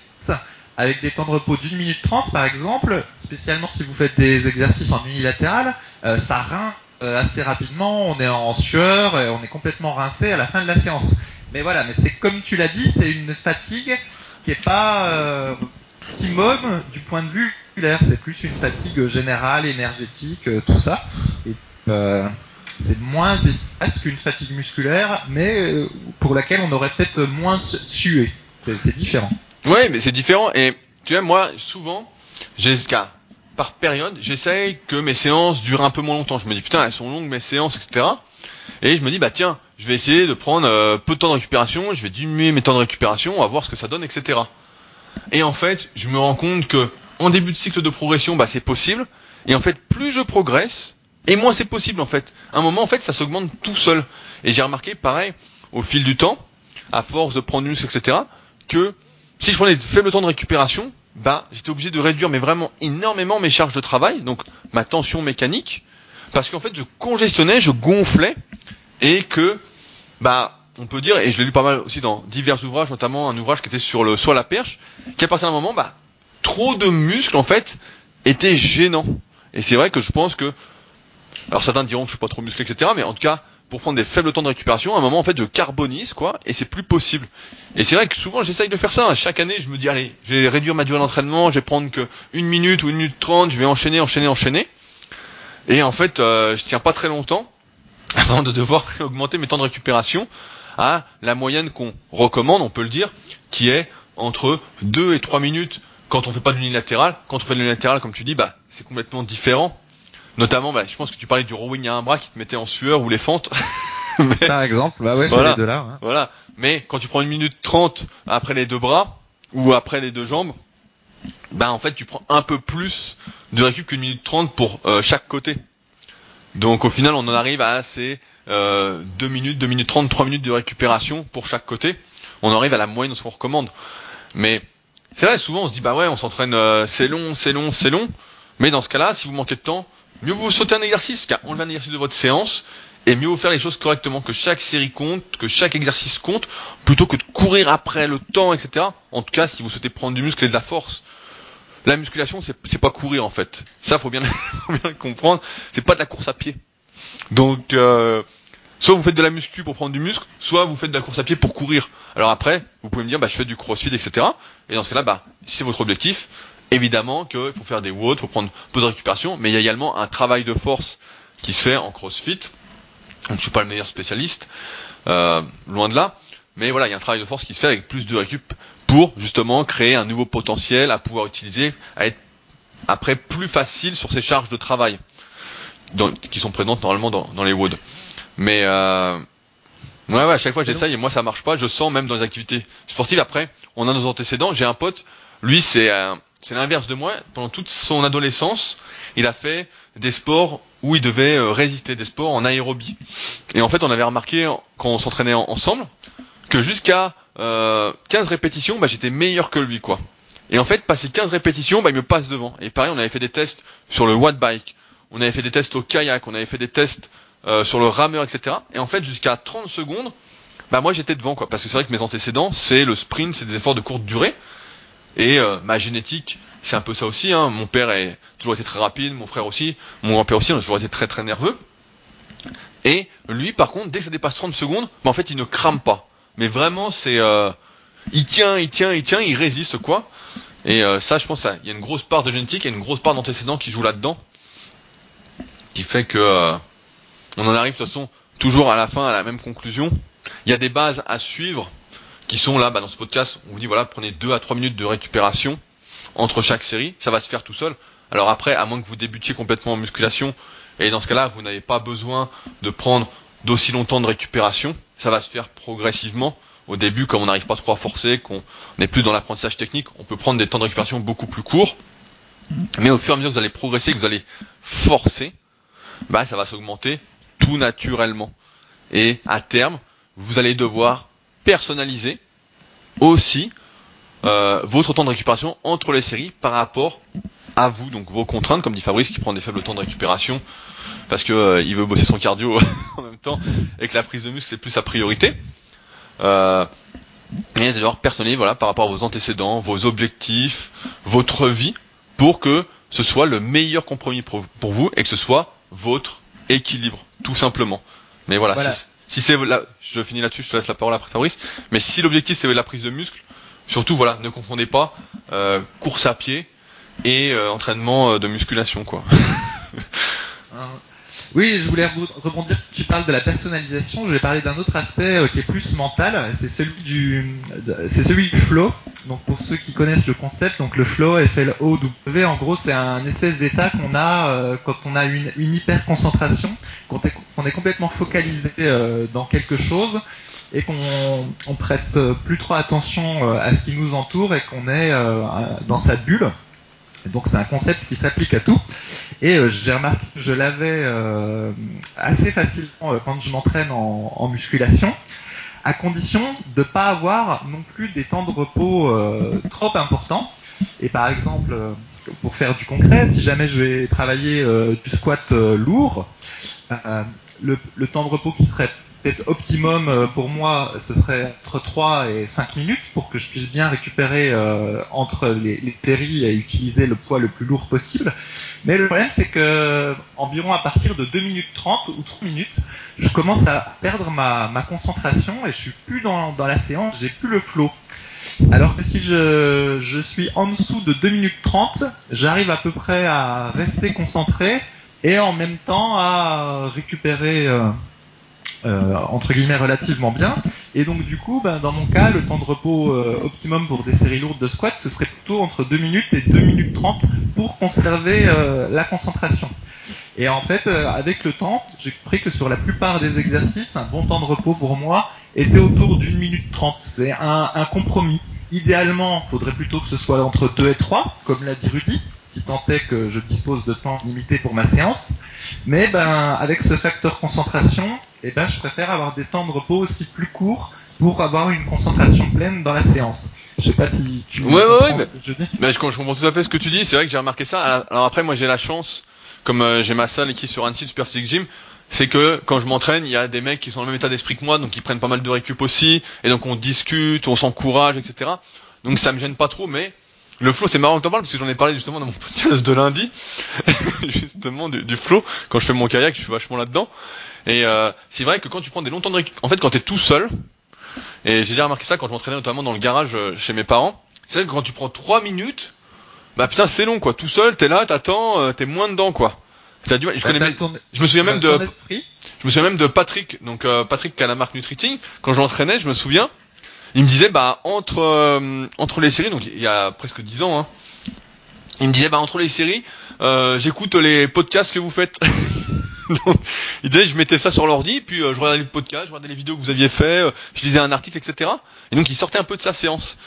avec des temps de repos d'une minute trente par exemple, spécialement si vous faites des exercices en unilatéral, ça rince assez rapidement, on est en sueur et on est complètement rincé à la fin de la séance. Mais voilà, mais c'est comme tu l'as dit, c'est une fatigue qui est pas euh, optimum du point de vue musculaire. C'est plus une fatigue générale, énergétique, euh, tout ça. Euh, c'est moins efficace qu'une fatigue musculaire, mais euh, pour laquelle on aurait peut-être moins sué. C'est différent. Ouais, mais c'est différent. Et tu vois, moi, souvent, j'ai par période, j'essaye que mes séances durent un peu moins longtemps. Je me dis putain, elles sont longues mes séances, etc. Et je me dis bah tiens, je vais essayer de prendre peu de temps de récupération, je vais diminuer mes temps de récupération, on va voir ce que ça donne, etc. Et en fait, je me rends compte que en début de cycle de progression, bah c'est possible. Et en fait, plus je progresse, et moins c'est possible en fait. À un moment, en fait, ça s'augmente tout seul. Et j'ai remarqué, pareil, au fil du temps, à force de prendre muscle, etc., que si je prenais de faibles temps de récupération, bah, j'étais obligé de réduire mais vraiment énormément mes charges de travail, donc ma tension mécanique, parce qu'en fait je congestionnais, je gonflais, et que bah on peut dire, et je l'ai lu pas mal aussi dans divers ouvrages, notamment un ouvrage qui était sur le soit la perche, qu'à partir d'un moment, bah, trop de muscles en fait étaient gênants. Et c'est vrai que je pense que, alors certains diront que je suis pas trop musclé, etc. Mais en tout cas, pour prendre des faibles temps de récupération, à un moment en fait je carbonise quoi, et c'est plus possible. Et c'est vrai que souvent j'essaye de faire ça. Chaque année je me dis allez, je vais réduire ma durée d'entraînement, je vais prendre que une minute ou une minute trente, je vais enchaîner, enchaîner, enchaîner. Et en fait euh, je tiens pas très longtemps (laughs) avant de devoir (laughs) augmenter mes temps de récupération à la moyenne qu'on recommande, on peut le dire, qui est entre 2 et 3 minutes quand on fait pas de l'unilatéral. Quand on fait de l'unilatéral, comme tu dis, bah c'est complètement différent. Notamment, bah, je pense que tu parlais du rowing à un bras qui te mettait en sueur ou les fentes. (laughs) Mais, Par exemple, bah ouais, voilà, les deux là. Hein. Voilà. Mais quand tu prends une minute trente après les deux bras ou après les deux jambes, bah en fait tu prends un peu plus de récup qu'une minute trente pour euh, chaque côté. Donc au final on en arrive à ces euh, 2 minutes, 2 minutes 30, 3 minutes de récupération pour chaque côté. On arrive à la moyenne de ce qu'on recommande. Mais c'est vrai, souvent on se dit bah ouais on s'entraîne, euh, c'est long, c'est long, c'est long. Mais dans ce cas-là, si vous manquez de temps, mieux vous sauter un exercice, car enlever un exercice de votre séance, et mieux vous faire les choses correctement, que chaque série compte, que chaque exercice compte, plutôt que de courir après le temps, etc. En tout cas, si vous souhaitez prendre du muscle et de la force. La musculation, c'est pas courir en fait. Ça, faut bien, (laughs) faut bien le comprendre. C'est pas de la course à pied. Donc, euh, soit vous faites de la muscu pour prendre du muscle, soit vous faites de la course à pied pour courir. Alors après, vous pouvez me dire, bah, je fais du crossfit, etc. Et dans ce cas-là, bah, si c'est votre objectif, évidemment qu'il faut faire des watts, il faut prendre peu de récupération, mais il y a également un travail de force qui se fait en crossfit. Donc, je suis pas le meilleur spécialiste, euh, loin de là. Mais voilà, il y a un travail de force qui se fait avec plus de récup pour justement créer un nouveau potentiel à pouvoir utiliser, à être après plus facile sur ces charges de travail qui sont présentes normalement dans, dans les WOD. Mais euh, ouais, ouais, à chaque fois j'essaye et moi ça marche pas. Je sens même dans les activités sportives. Après, on a nos antécédents. J'ai un pote, lui c'est euh, l'inverse de moi. Pendant toute son adolescence, il a fait des sports où il devait euh, résister, des sports en aérobie. Et en fait, on avait remarqué quand on s'entraînait ensemble que jusqu'à euh, 15 répétitions, bah, j'étais meilleur que lui, quoi. Et en fait, passer 15 répétitions, bah, il me passe devant. Et pareil, on avait fait des tests sur le watt bike, on avait fait des tests au kayak, on avait fait des tests euh, sur le rameur, etc. Et en fait, jusqu'à 30 secondes, bah moi j'étais devant parce que c'est vrai que mes antécédents, c'est le sprint, c'est des efforts de courte durée, et euh, ma génétique, c'est un peu ça aussi. Hein. Mon père a toujours été très rapide, mon frère aussi, mon grand-père aussi, on a toujours été très très nerveux. Et lui, par contre, dès que ça dépasse 30 secondes, bah, en fait, il ne crame pas. Mais vraiment, c'est, euh, il tient, il tient, il tient, il résiste quoi. Et ça, je pense, il y a une grosse part de génétique, il y a une grosse part d'antécédents qui joue là-dedans, qui fait que euh, on en arrive de toute façon toujours à la fin à la même conclusion. Il y a des bases à suivre qui sont là, bah, dans ce podcast. On vous dit voilà, prenez 2 à 3 minutes de récupération entre chaque série, ça va se faire tout seul. Alors après, à moins que vous débutiez complètement en musculation, et dans ce cas-là, vous n'avez pas besoin de prendre d'aussi longtemps de récupération, ça va se faire progressivement. Au début, comme on n'arrive pas trop à forcer, qu'on n'est plus dans l'apprentissage technique, on peut prendre des temps de récupération beaucoup plus courts. Mais au fur et à mesure que vous allez progresser, que vous allez forcer, bah, ça va s'augmenter tout naturellement. Et à terme, vous allez devoir personnaliser aussi euh, votre temps de récupération entre les séries par rapport à vous, donc vos contraintes, comme dit Fabrice, qui prend des faibles temps de récupération parce que euh, il veut bosser son cardio (laughs) en même temps et que la prise de muscle c'est plus sa priorité. Euh, et devoir personnaliser voilà par rapport à vos antécédents, vos objectifs, votre vie, pour que ce soit le meilleur compromis pour, vous et que ce soit votre équilibre, tout simplement. Mais voilà, si, si c'est là, je finis là-dessus, je te laisse la parole après Fabrice. Mais si l'objectif c'est la prise de muscle, surtout voilà, ne confondez pas euh, course à pied et euh, entraînement euh, de musculation quoi. (laughs) (laughs) Oui, je voulais rebondir. Tu parles de la personnalisation. Je vais parler d'un autre aspect euh, qui est plus mental. C'est celui du, c'est celui du flow. Donc pour ceux qui connaissent le concept, donc le flow, F-L-O-W, en gros, c'est un espèce d'état qu'on a euh, quand on a une, une hyper concentration, qu'on est, est, complètement focalisé euh, dans quelque chose et qu'on on prête plus trop attention à ce qui nous entoure et qu'on est dans sa bulle. Donc c'est un concept qui s'applique à tout. Et euh, j'ai remarqué que je l'avais euh, assez facilement euh, quand je m'entraîne en, musculation, à condition de ne pas avoir non plus des temps de repos trop importants. Et par exemple, pour faire du concret, si jamais je vais travailler du squat lourd, le, temps de repos qui serait peut-être optimum pour moi, ce serait entre 3 et 5 minutes pour que je puisse bien récupérer entre les, les et utiliser le poids le plus lourd possible. Mais le problème, c'est que environ à partir de 2 minutes 30 ou 3 minutes, je commence à perdre ma, concentration et je suis plus dans, la séance, j'ai plus le flow. Alors que si je, je suis en dessous de 2 minutes 30, j'arrive à peu près à rester concentré et en même temps à récupérer euh, euh, entre guillemets relativement bien. Et donc du coup, ben, dans mon cas, le temps de repos euh, optimum pour des séries lourdes de squat, ce serait plutôt entre 2 minutes et 2 minutes 30 pour conserver euh, la concentration. Et en fait, avec le temps, j'ai compris que sur la plupart des exercices, un bon temps de repos pour moi était autour d'une minute 30. C'est un, un compromis. Idéalement, il faudrait plutôt que ce soit entre 2 et 3, comme l'a dit Rudy, si tant est que je dispose de temps limité pour ma séance. Mais ben, avec ce facteur concentration, eh ben, je préfère avoir des temps de repos aussi plus courts pour avoir une concentration pleine dans la séance. Je sais pas si tu ouais, ouais, ouais, mais, je, dis. mais je, comprends tout à fait ce que tu dis. C'est vrai que j'ai remarqué ça. Alors après, moi, j'ai la chance, comme euh, j'ai ma salle qui est sur un site Super Physique Gym, c'est que quand je m'entraîne, il y a des mecs qui sont dans le même état d'esprit que moi, donc ils prennent pas mal de récup aussi, et donc on discute, on s'encourage, etc. Donc ça me gêne pas trop, mais le flow, c'est marrant que t'en parles parce que j'en ai parlé justement dans mon (laughs) podcast de lundi, (laughs) justement du, du flow. Quand je fais mon kayak, je suis vachement là-dedans. Et euh, c'est vrai que quand tu prends des longs temps de récup, en fait, quand t'es tout seul, et j'ai déjà remarqué ça quand je m'entraînais notamment dans le garage euh, chez mes parents, c'est vrai que quand tu prends trois minutes, bah putain c'est long quoi. Tout seul, t'es là, t'attends, euh, t'es moins dedans quoi. T'as du mal. Je bah, connais. Je me souviens même de. Je me souviens même de Patrick, donc euh, Patrick qui a la marque Nutriting. Quand je l'entraînais, je me souviens, il me disait bah entre euh, entre les séries, donc il y a presque dix ans, hein, il me disait bah entre les séries, euh, j'écoute les podcasts que vous faites. (laughs) donc, il disait je mettais ça sur l'ordi, puis euh, je regardais les podcasts, je regardais les vidéos que vous aviez fait, je lisais un article, etc. Et donc il sortait un peu de sa séance.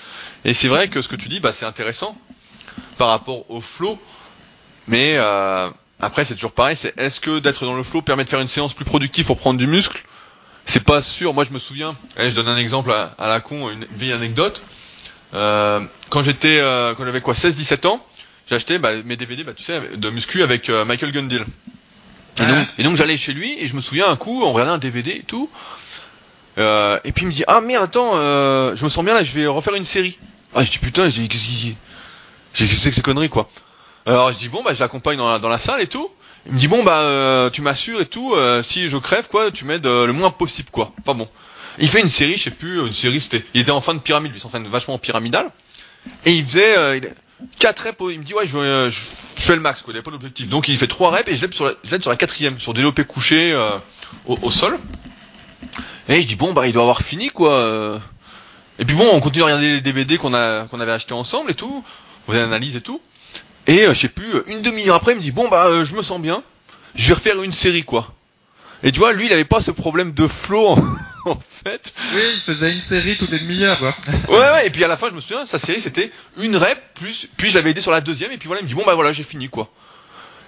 Et c'est vrai que ce que tu dis, bah c'est intéressant par rapport au flow, mais après c'est toujours pareil, c'est est-ce que d'être dans le flow permet de faire une séance plus productive pour prendre du muscle c'est pas sûr. Moi, je me souviens. je donne un exemple à, la con, une vieille anecdote. Euh, quand j'étais, euh, quand j'avais quoi, 16-17 ans, acheté bah, mes DVD, bah, tu sais, de muscu avec euh, Michael Gundil. Et donc, et donc j'allais chez lui et je me souviens un coup, on regardait un DVD et tout. Euh, et puis il me dit ah merde attends, euh, je me sens bien là, je vais refaire une série. Ah je dis putain, j'ai qu'est-ce que c'est que ces conneries quoi. Alors je dis bon bah je l'accompagne dans la, dans la salle et tout. Il me dit bon bah euh, tu m'assures et tout, euh, si je crève quoi, tu m'aides euh, le moins possible quoi. Enfin bon. Il fait une série, je sais plus, une série c'était, il était en fin de pyramide, lui s'entraîne vachement en pyramidal. Et il faisait il, 4 reps, il me dit ouais je, fais le max quoi, il avait pas d'objectif. Donc il fait 3 reps et je l'aide sur la, sur quatrième, sur développé couché au, au, sol. Et je dis bon bah il doit avoir fini quoi. Et puis bon on continue à regarder les DVD qu'on a avait acheté ensemble et tout, on faisait l'analyse et tout. Et euh, je sais plus, une demi-heure après, il me dit bon bah euh, je me sens bien, je vais refaire une série quoi. Et tu vois, lui, il avait pas ce problème de flow en, (laughs) en fait. Oui, il faisait une série toutes les demi-heures quoi. ouais, ouais, et puis à la fin, je me souviens, sa série c'était une rep plus, puis je l'avais aidé sur la deuxième, et puis voilà, il me dit bon bah voilà, j'ai fini quoi.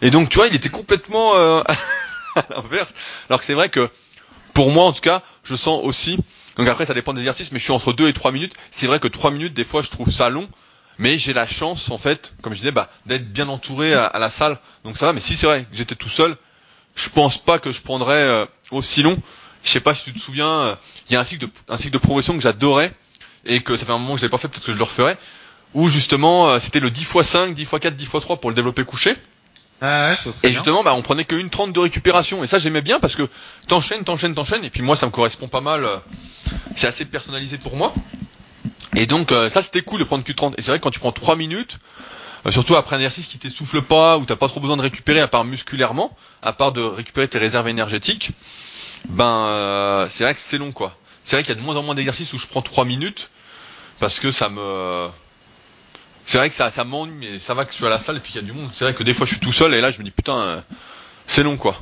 Et donc tu vois, il était complètement euh, (laughs) à l'inverse. Alors que c'est vrai que pour moi en tout cas, je sens aussi. Donc après, ça dépend des exercices, mais je suis entre 2 et 3 minutes. C'est vrai que 3 minutes, des fois, je trouve ça long mais j'ai la chance en fait, comme je disais, bah, d'être bien entouré à, à, la salle, donc ça va. Mais si c'est vrai que j'étais tout seul, je pense pas que je prendrais euh, aussi long. Je sais pas si tu te souviens, euh, il y a un cycle de un cycle de progression que j'adorais et que ça fait un moment que je l'ai pas fait, peut-être que je le referai. Où justement, euh, c'était le 10 x 5, 10 x 4, 10 x 3 pour le développer couché. Ah ouais, et justement, bah, on prenait qu'une 30 de récupération. Et ça, j'aimais bien parce que t'enchaînes, t'enchaînes, t'enchaînes. Et puis moi, ça me correspond pas mal. C'est assez personnalisé pour moi. Et donc euh, ça c'était cool de prendre Q30. Et c'est vrai que quand tu prends 3 minutes, euh, surtout après un exercice qui t'essouffle pas, où t'as pas trop besoin de récupérer à part musculairement, à part de récupérer tes réserves énergétiques, ben euh, c'est vrai que c'est long quoi. C'est vrai qu'il y a de moins en moins d'exercices où je prends 3 minutes parce que ça me c'est vrai que ça, ça m'ennuie, mais ça va que je suis à la salle et puis il y a du monde. C'est vrai que des fois je suis tout seul et là je me dis putain, euh, c'est long quoi.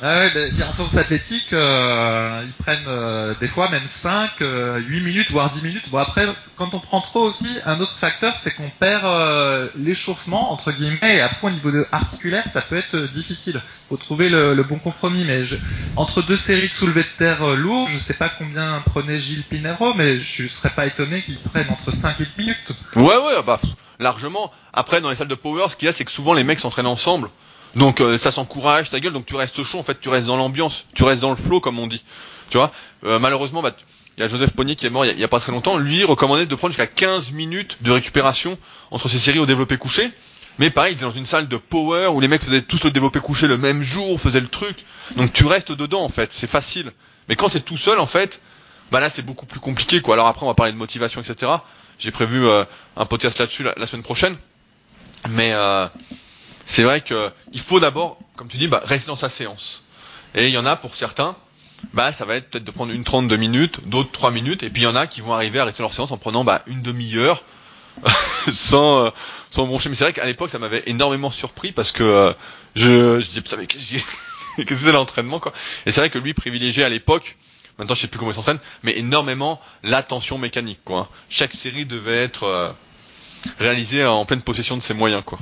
Ah ouais, ben, en force athlétique, euh, ils prennent euh, des fois même 5, euh, 8 minutes, voire 10 minutes. Bon après, quand on prend trop aussi, un autre facteur, c'est qu'on perd euh, l'échauffement, entre guillemets, et après au niveau articulaire, ça peut être difficile. faut trouver le, bon compromis, mais entre deux séries de soulevés de terre lourds, je sais pas combien prenait Gilles Pinero, mais je serais pas étonné qu'ils prennent entre 5 et 10 minutes. Ouais, ouais, bah largement. Après, dans les salles de power, ce qu'il y a, c'est que souvent les mecs s'entraînent ensemble. Donc euh, ça s'encourage ta gueule, donc tu restes chaud en fait, tu restes dans l'ambiance, tu restes dans le flow comme on dit. Tu vois euh, Malheureusement, bah, il y a Joseph Pogny qui est mort il y, a, pas très longtemps. Lui recommandait de prendre jusqu'à 15 minutes de récupération entre ces séries au développé couché. Mais pareil, il était dans une salle de power où les mecs faisaient tous le développé couché le même jour, faisaient le truc. Donc tu restes dedans en fait, c'est facile. Mais quand t'es tout seul en fait, bah là c'est beaucoup plus compliqué quoi. Alors après on va parler de motivation etc. J'ai prévu euh, un podcast là-dessus la, la, semaine prochaine. Mais euh, c'est vrai que il faut d'abord, comme tu dis, bah, rester dans sa séance. Et il y en a pour certains, bah, ça va être peut-être de prendre une trente de minutes, d'autres trois minutes, et puis il y en a qui vont arriver à rester dans leur séance en prenant bah, une demi-heure (laughs) sans, euh, broncher. Mais c'est vrai qu'à l'époque, ça m'avait énormément surpris parce que euh, je, je disais, putain, mais qu'est-ce (laughs) que c'est l'entraînement, quoi. Et c'est vrai que lui privilégiait à l'époque, maintenant je sais plus comment il s'entraîne, mais énormément la tension mécanique, quoi. Chaque série devait être euh, réalisée en pleine possession de ses moyens, quoi.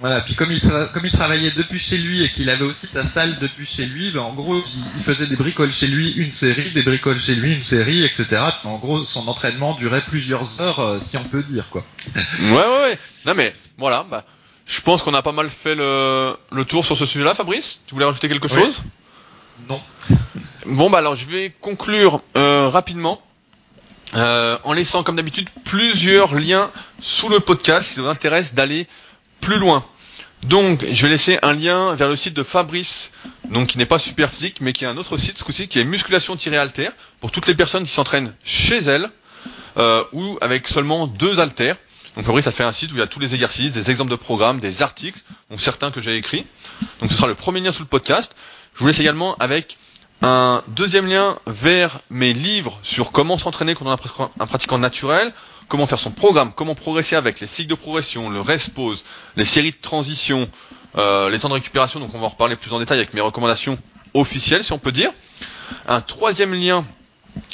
Voilà, puis comme il, comme il travaillait depuis chez lui et qu'il avait aussi ta salle depuis chez lui, ben en gros, il, faisait des bricoles chez lui, une série, des bricoles chez lui, une série, etc. En gros, son entraînement durait plusieurs heures, euh, si on peut dire, quoi. (laughs) ouais, ouais, ouais. Non, mais voilà, bah, je pense qu'on a pas mal fait le, le tour sur ce sujet-là, Fabrice. Tu voulais rajouter quelque oui. chose? Non. Bon, bah alors, je vais conclure euh, rapidement. Euh, en laissant comme d'habitude plusieurs liens sous le podcast si ça vous intéresse d'aller plus loin. Donc, je vais laisser un lien vers le site de Fabrice, donc qui n'est pas super physique, mais qui est un autre site, ce coup-ci, qui est musculation-alter, pour toutes les personnes qui s'entraînent chez elles, euh, ou avec seulement deux haltères. Donc Fabrice a fait un site où il y a tous les exercices, des exemples de programmes, des articles, dont certains que j'ai écrits. Donc ce sera le premier lien sous le podcast. Je vous laisse également avec un deuxième lien vers mes livres sur comment s'entraîner quand on est un pratiquant naturel, comment faire son programme, comment progresser avec les cycles de progression, le rest les séries de transition, euh, les temps de récupération. Donc on va en reparler plus en détail avec mes recommandations officielles, si on peut dire. Un troisième lien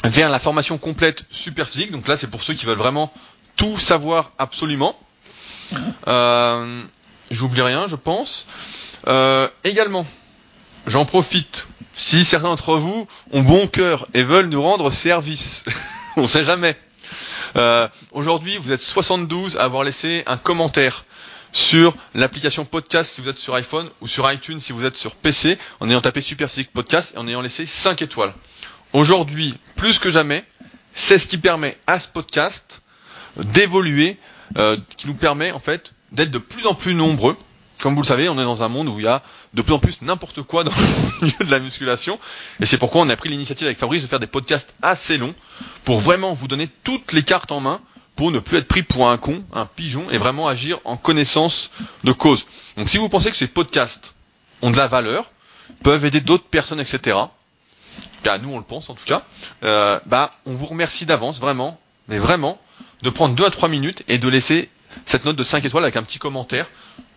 vers la formation complète super physique. Donc là, c'est pour ceux qui veulent vraiment tout savoir absolument. Euh, J'oublie rien, je pense. Euh, également, j'en profite. Si certains d'entre vous ont bon cœur et veulent nous rendre service, (laughs) on ne sait jamais. Euh, Aujourd'hui, vous êtes 72 à avoir laissé un commentaire sur l'application podcast si vous êtes sur iPhone ou sur iTunes si vous êtes sur PC en ayant tapé Superphysique Podcast et en ayant laissé 5 étoiles. aujourd'hui, plus que jamais, c'est ce qui permet à ce podcast d'évoluer, euh, qui nous permet en fait d'être de plus en plus nombreux. Comme vous le savez, on est dans un monde où il y a de plus en plus n'importe quoi dans (laughs) le milieu de la musculation. Et c'est pourquoi on a pris l'initiative avec Fabrice de faire des podcasts assez longs pour vraiment vous donner toutes les cartes en main pour ne plus être pris pour un con, un pigeon, et vraiment agir en connaissance de cause. Donc si vous pensez que ces podcasts ont de la valeur, peuvent aider d'autres personnes, etc., car nous on le pense en tout cas, euh, bah on vous remercie d'avance, vraiment, mais vraiment, de prendre deux à trois minutes et de laisser cette note de 5 étoiles avec un petit commentaire,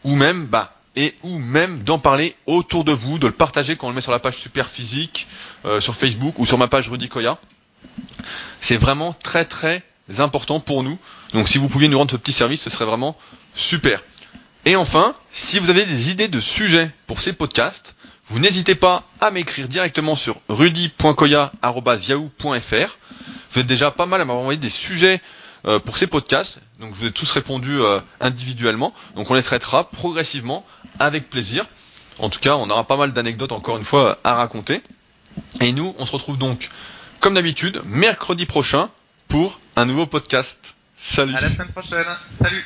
ou même, bah, et ou même d'en parler autour de vous, de le partager quand on le met sur la page Super Physique, euh, sur Facebook ou sur ma page Rudy Koya. C'est vraiment très très important pour nous. Donc si vous pouviez nous rendre ce petit service, ce serait vraiment super. Et enfin, si vous avez des idées de sujets pour ces podcasts, vous n'hésitez pas à m'écrire directement sur rudy.koya.yahoo.fr. Vous êtes déjà pas mal à m'avoir envoyé des sujets euh, pour ces podcasts. Donc je vous ai tous répondu euh, individuellement. Donc on les traitera progressivement avec plaisir. En tout cas, on aura pas mal d'anecdotes encore une fois à raconter. Et nous, on se retrouve donc comme d'habitude mercredi prochain pour un nouveau podcast. Salut. À la semaine prochaine. Salut.